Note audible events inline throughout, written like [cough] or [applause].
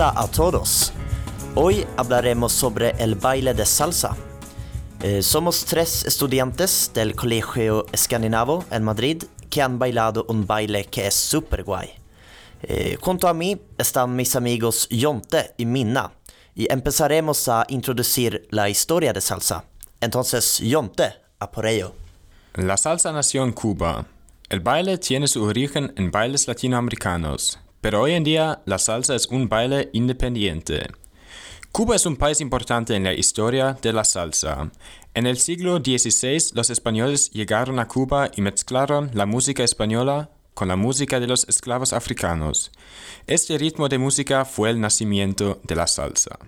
Hola a todos. Hoy hablaremos sobre el baile de salsa. Eh, somos tres estudiantes del Colegio Escandinavo en Madrid que han bailado un baile que es super guay. Eh, junto a mí están mis amigos Jonte y Minna y empezaremos a introducir la historia de salsa. Entonces, Jonte, a por ello. La salsa nació en Cuba. El baile tiene su origen en bailes latinoamericanos, pero hoy en día la salsa es un baile independiente. Cuba es un país importante en la historia de la salsa. En el siglo XVI los españoles llegaron a Cuba y mezclaron la música española con la música de los esclavos africanos. Este ritmo de música fue el nacimiento de la salsa.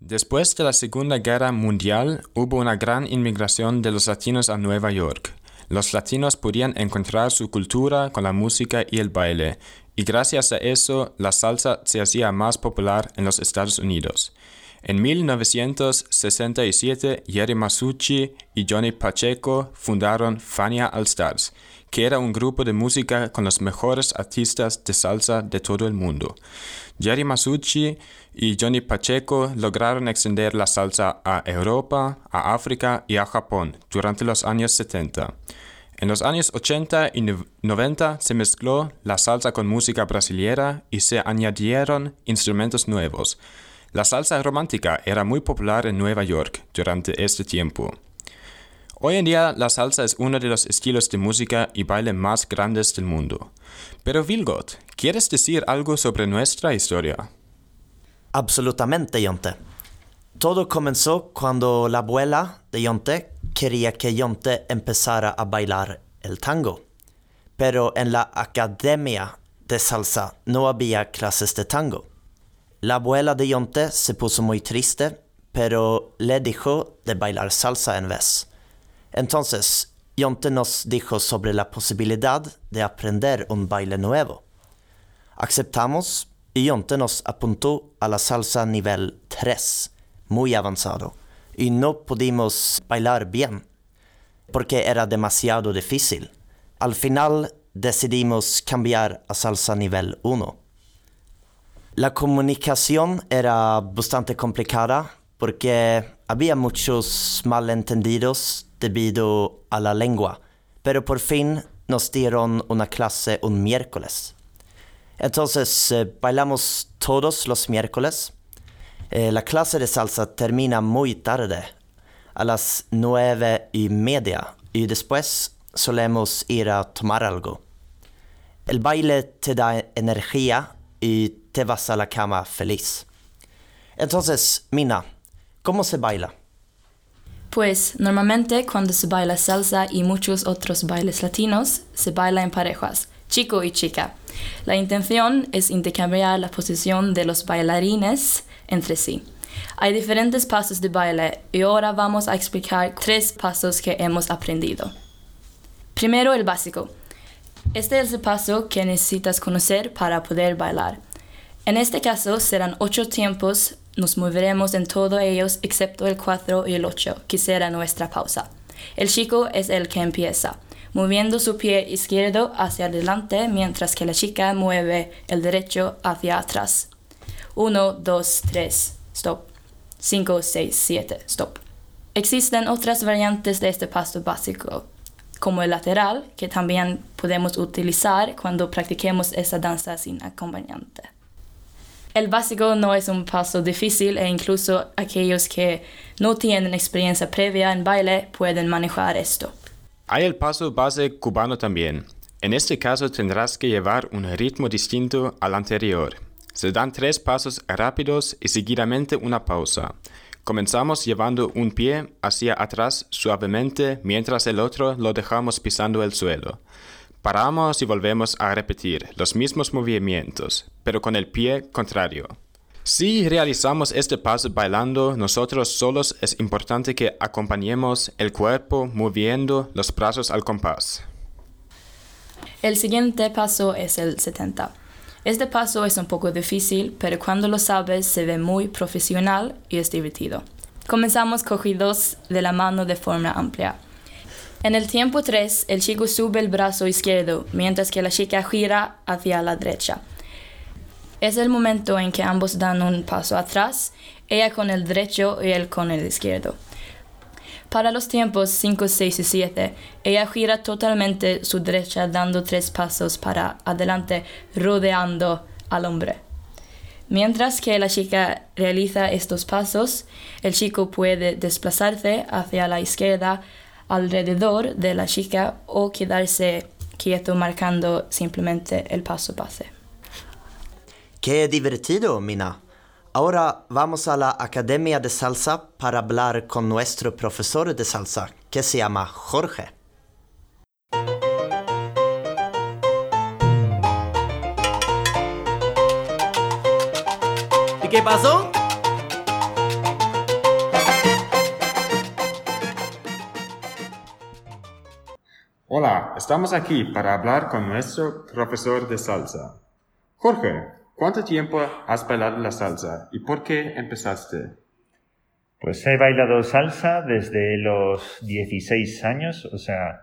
Después de la Segunda Guerra Mundial hubo una gran inmigración de los latinos a Nueva York. Los latinos podían encontrar su cultura con la música y el baile, y gracias a eso la salsa se hacía más popular en los Estados Unidos. En 1967, Jerry Masucci y Johnny Pacheco fundaron Fania All Stars, que era un grupo de música con los mejores artistas de salsa de todo el mundo. Jerry Masucci y Johnny Pacheco lograron extender la salsa a Europa, a África y a Japón durante los años 70. En los años 80 y 90 se mezcló la salsa con música brasileña y se añadieron instrumentos nuevos. La salsa romántica era muy popular en Nueva York durante este tiempo. Hoy en día la salsa es uno de los estilos de música y baile más grandes del mundo. Pero Vilgot, ¿quieres decir algo sobre nuestra historia? Absolutamente, Jonte. Todo comenzó cuando la abuela de Jonte quería que Jonte empezara a bailar el tango. Pero en la academia de salsa no había clases de tango. La abuela de Jonte se puso muy triste, pero le dijo de bailar salsa en vez. Entonces, Jonte nos dijo sobre la posibilidad de aprender un baile nuevo. Aceptamos y Jonte nos apuntó a la salsa nivel 3, muy avanzado y no pudimos bailar bien porque era demasiado difícil. Al final decidimos cambiar a salsa nivel 1. La comunicación era bastante complicada porque había muchos malentendidos debido a la lengua, pero por fin nos dieron una clase un miércoles. Entonces eh, bailamos todos los miércoles eh, la clase de salsa termina muy tarde, a las nueve y media, y después solemos ir a tomar algo. El baile te da energía y te vas a la cama feliz. Entonces, Mina, ¿cómo se baila? Pues normalmente cuando se baila salsa y muchos otros bailes latinos, se baila en parejas, chico y chica. La intención es intercambiar la posición de los bailarines entre sí. Hay diferentes pasos de baile y ahora vamos a explicar tres pasos que hemos aprendido. Primero el básico. Este es el paso que necesitas conocer para poder bailar. En este caso serán ocho tiempos, nos moveremos en todos ellos excepto el 4 y el 8, que será nuestra pausa. El chico es el que empieza, moviendo su pie izquierdo hacia adelante mientras que la chica mueve el derecho hacia atrás. 1, 2, 3, stop. 5, 6, 7, stop. Existen otras variantes de este paso básico, como el lateral, que también podemos utilizar cuando practiquemos esa danza sin acompañante. El básico no es un paso difícil e incluso aquellos que no tienen experiencia previa en baile pueden manejar esto. Hay el paso base cubano también. En este caso tendrás que llevar un ritmo distinto al anterior. Se dan tres pasos rápidos y seguidamente una pausa. Comenzamos llevando un pie hacia atrás suavemente mientras el otro lo dejamos pisando el suelo. Paramos y volvemos a repetir los mismos movimientos, pero con el pie contrario. Si realizamos este paso bailando nosotros solos, es importante que acompañemos el cuerpo moviendo los brazos al compás. El siguiente paso es el 70. Este paso es un poco difícil, pero cuando lo sabes se ve muy profesional y es divertido. Comenzamos cogidos de la mano de forma amplia. En el tiempo 3, el chico sube el brazo izquierdo, mientras que la chica gira hacia la derecha. Es el momento en que ambos dan un paso atrás, ella con el derecho y él con el izquierdo. Para los tiempos 5, 6 y 7, ella gira totalmente su derecha dando tres pasos para adelante, rodeando al hombre. Mientras que la chica realiza estos pasos, el chico puede desplazarse hacia la izquierda alrededor de la chica o quedarse quieto marcando simplemente el paso pase. Qué divertido, Mina. Ahora vamos a la Academia de Salsa para hablar con nuestro profesor de salsa, que se llama Jorge. ¿Y qué pasó? Hola, estamos aquí para hablar con nuestro profesor de salsa. Jorge, ¿cuánto tiempo has bailado la salsa y por qué empezaste? Pues he bailado salsa desde los 16 años, o sea,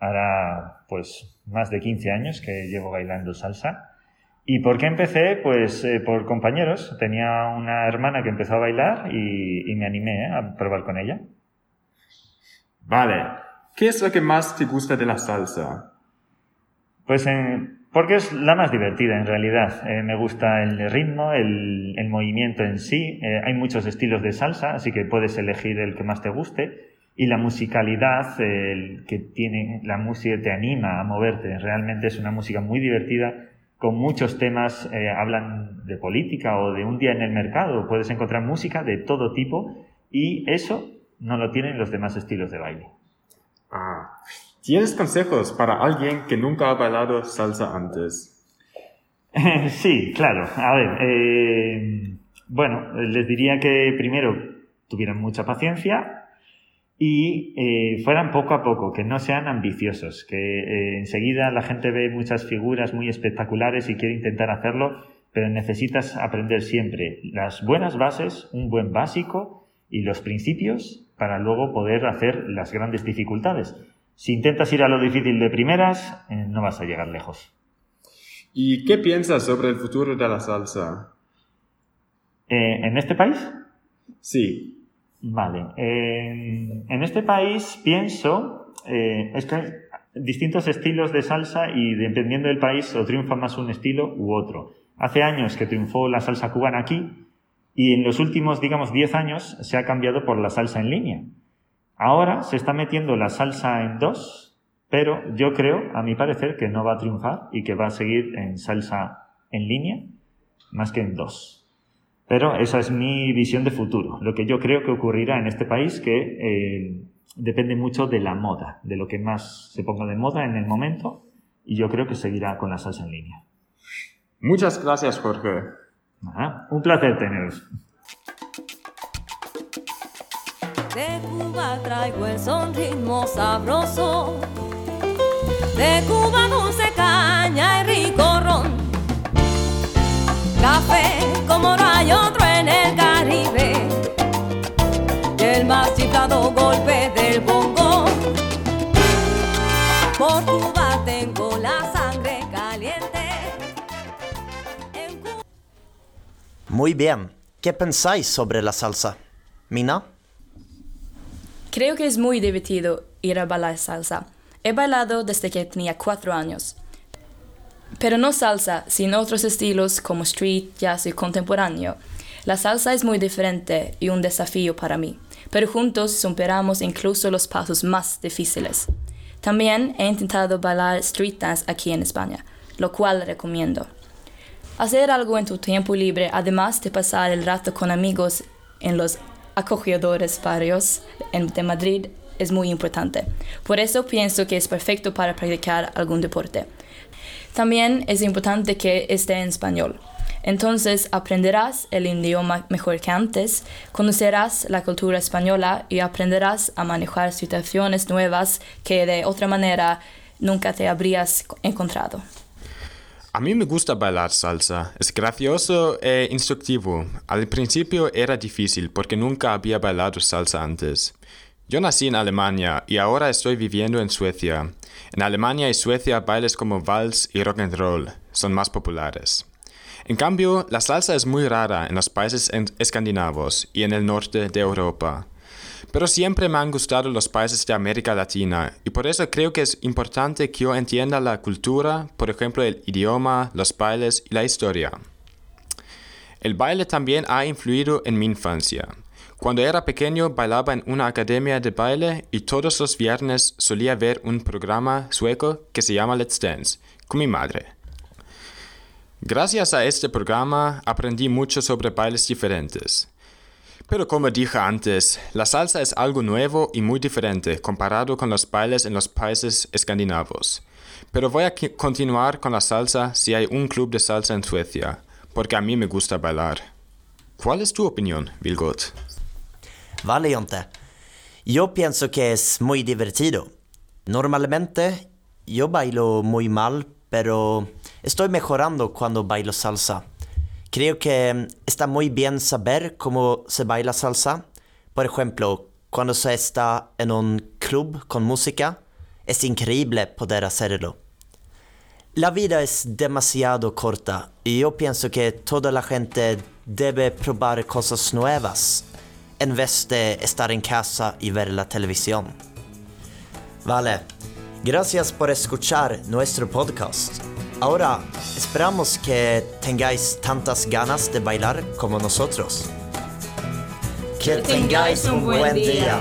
hará pues más de 15 años que llevo bailando salsa. ¿Y por qué empecé? Pues eh, por compañeros. Tenía una hermana que empezó a bailar y, me animé ¿eh? a probar con ella. Vale, ¿Qué es lo que más te gusta de la salsa? Pues porque es la más divertida en realidad. Eh, me gusta el ritmo, el, movimiento en sí. Eh, hay muchos estilos de salsa, así que puedes elegir el que más te guste. Y la musicalidad el que tiene la música te anima a moverte. Realmente es una música muy divertida con muchos temas. Eh, hablan de política o de un día en el mercado. Puedes encontrar música de todo tipo y eso no lo tienen los demás estilos de baile. Ah. ¿Tienes consejos para alguien que nunca ha bailado salsa antes? [laughs] sí, claro. A ver, eh, bueno, les diría que primero tuvieran mucha paciencia y eh, fueran poco a poco, que no sean ambiciosos, que eh, enseguida la gente ve muchas figuras muy espectaculares y quiere intentar hacerlo, pero necesitas aprender siempre las buenas bases, un buen básico y los principios para luego poder hacer las grandes dificultades. Si intentas ir a lo difícil de primeras, eh, no vas a llegar lejos. ¿Y qué piensas sobre el futuro de la salsa? Eh, ¿En este país? Sí. Vale. en este país pienso, eh, es que hay distintos estilos de salsa y dependiendo del país o triunfa más un estilo u otro. Hace años que triunfó la salsa cubana aquí y en los últimos, digamos, 10 años se ha cambiado por la salsa en línea. Ahora se está metiendo la salsa en dos, pero yo creo, a mi parecer, que no va a triunfar y que va a seguir en salsa en línea más que en dos. Pero esa es mi visión de futuro. Lo que yo creo que ocurrirá en este país que eh, depende mucho de la moda, de lo que más se ponga de moda en el momento, y yo creo que seguirá con la salsa en línea. Muchas gracias, Jorge un placer teneros. De Cuba traigo el son ritmo sabroso. De Cuba dulce caña y rico ron. Café como no hay otro en el Caribe. El más chiflado golpe del bongo. Por Cuba tengo la sangre Muy bien. ¿Qué pensáis sobre la salsa? Mina? Creo que es muy divertido ir a bailar salsa. He bailado desde que tenía cuatro años. Pero no salsa, sino otros estilos como street, jazz y contemporáneo. La salsa es muy diferente y un desafío para mí, pero juntos superamos incluso los pasos más difíciles. También he intentado bailar street dance aquí en España, lo cual recomiendo. Hacer algo en tu tiempo libre, además de pasar el rato con amigos en los acogedores barrios de Madrid, es muy importante. Por eso pienso que es perfecto para practicar algún deporte. También es importante que esté en español. Entonces aprenderás el idioma mejor que antes, conocerás la cultura española y aprenderás a manejar situaciones nuevas que de otra manera nunca te habrías encontrado. A mí me gusta bailar salsa. Es gracioso e instructivo. Al principio era difícil porque nunca había bailado salsa antes. Yo nací en Alemania y ahora estoy viviendo en Suecia. En Alemania y Suecia bailes como vals y rock and roll son más populares. En cambio, la salsa es muy rara en los países escandinavos y en el norte de Europa. Pero siempre me han gustado los países de América Latina y por eso creo que es importante que yo entienda la cultura, por ejemplo el idioma, los bailes y la historia. El baile también ha influido en mi infancia. Cuando era pequeño bailaba en una academia de baile y todos los viernes solía ver un programa sueco que se llama Let's Dance con mi madre. Gracias a este programa aprendí mucho sobre bailes diferentes. Pero como dije antes, la salsa es algo nuevo y muy diferente comparado con los bailes en los países escandinavos. Pero voy a continuar con la salsa si hay un club de salsa en Suecia, porque a mí me gusta bailar. ¿Cuál es tu opinión, Vilgot? Vale, Jonte. Yo pienso que es muy divertido. Normalmente yo bailo muy mal, pero estoy mejorando cuando bailo salsa. Creo que está muy bien saber cómo se baila salsa. Por ejemplo, cuando se está en un club con música, es increíble poder hacerlo. La vida es demasiado corta y yo pienso que toda la gente debe probar cosas nuevas en vez de estar en casa y ver la televisión. Vale, gracias por escuchar nuestro podcast. Ahora esperamos que tengáis tantas ganas de bailar como nosotros. Que tengáis un buen día.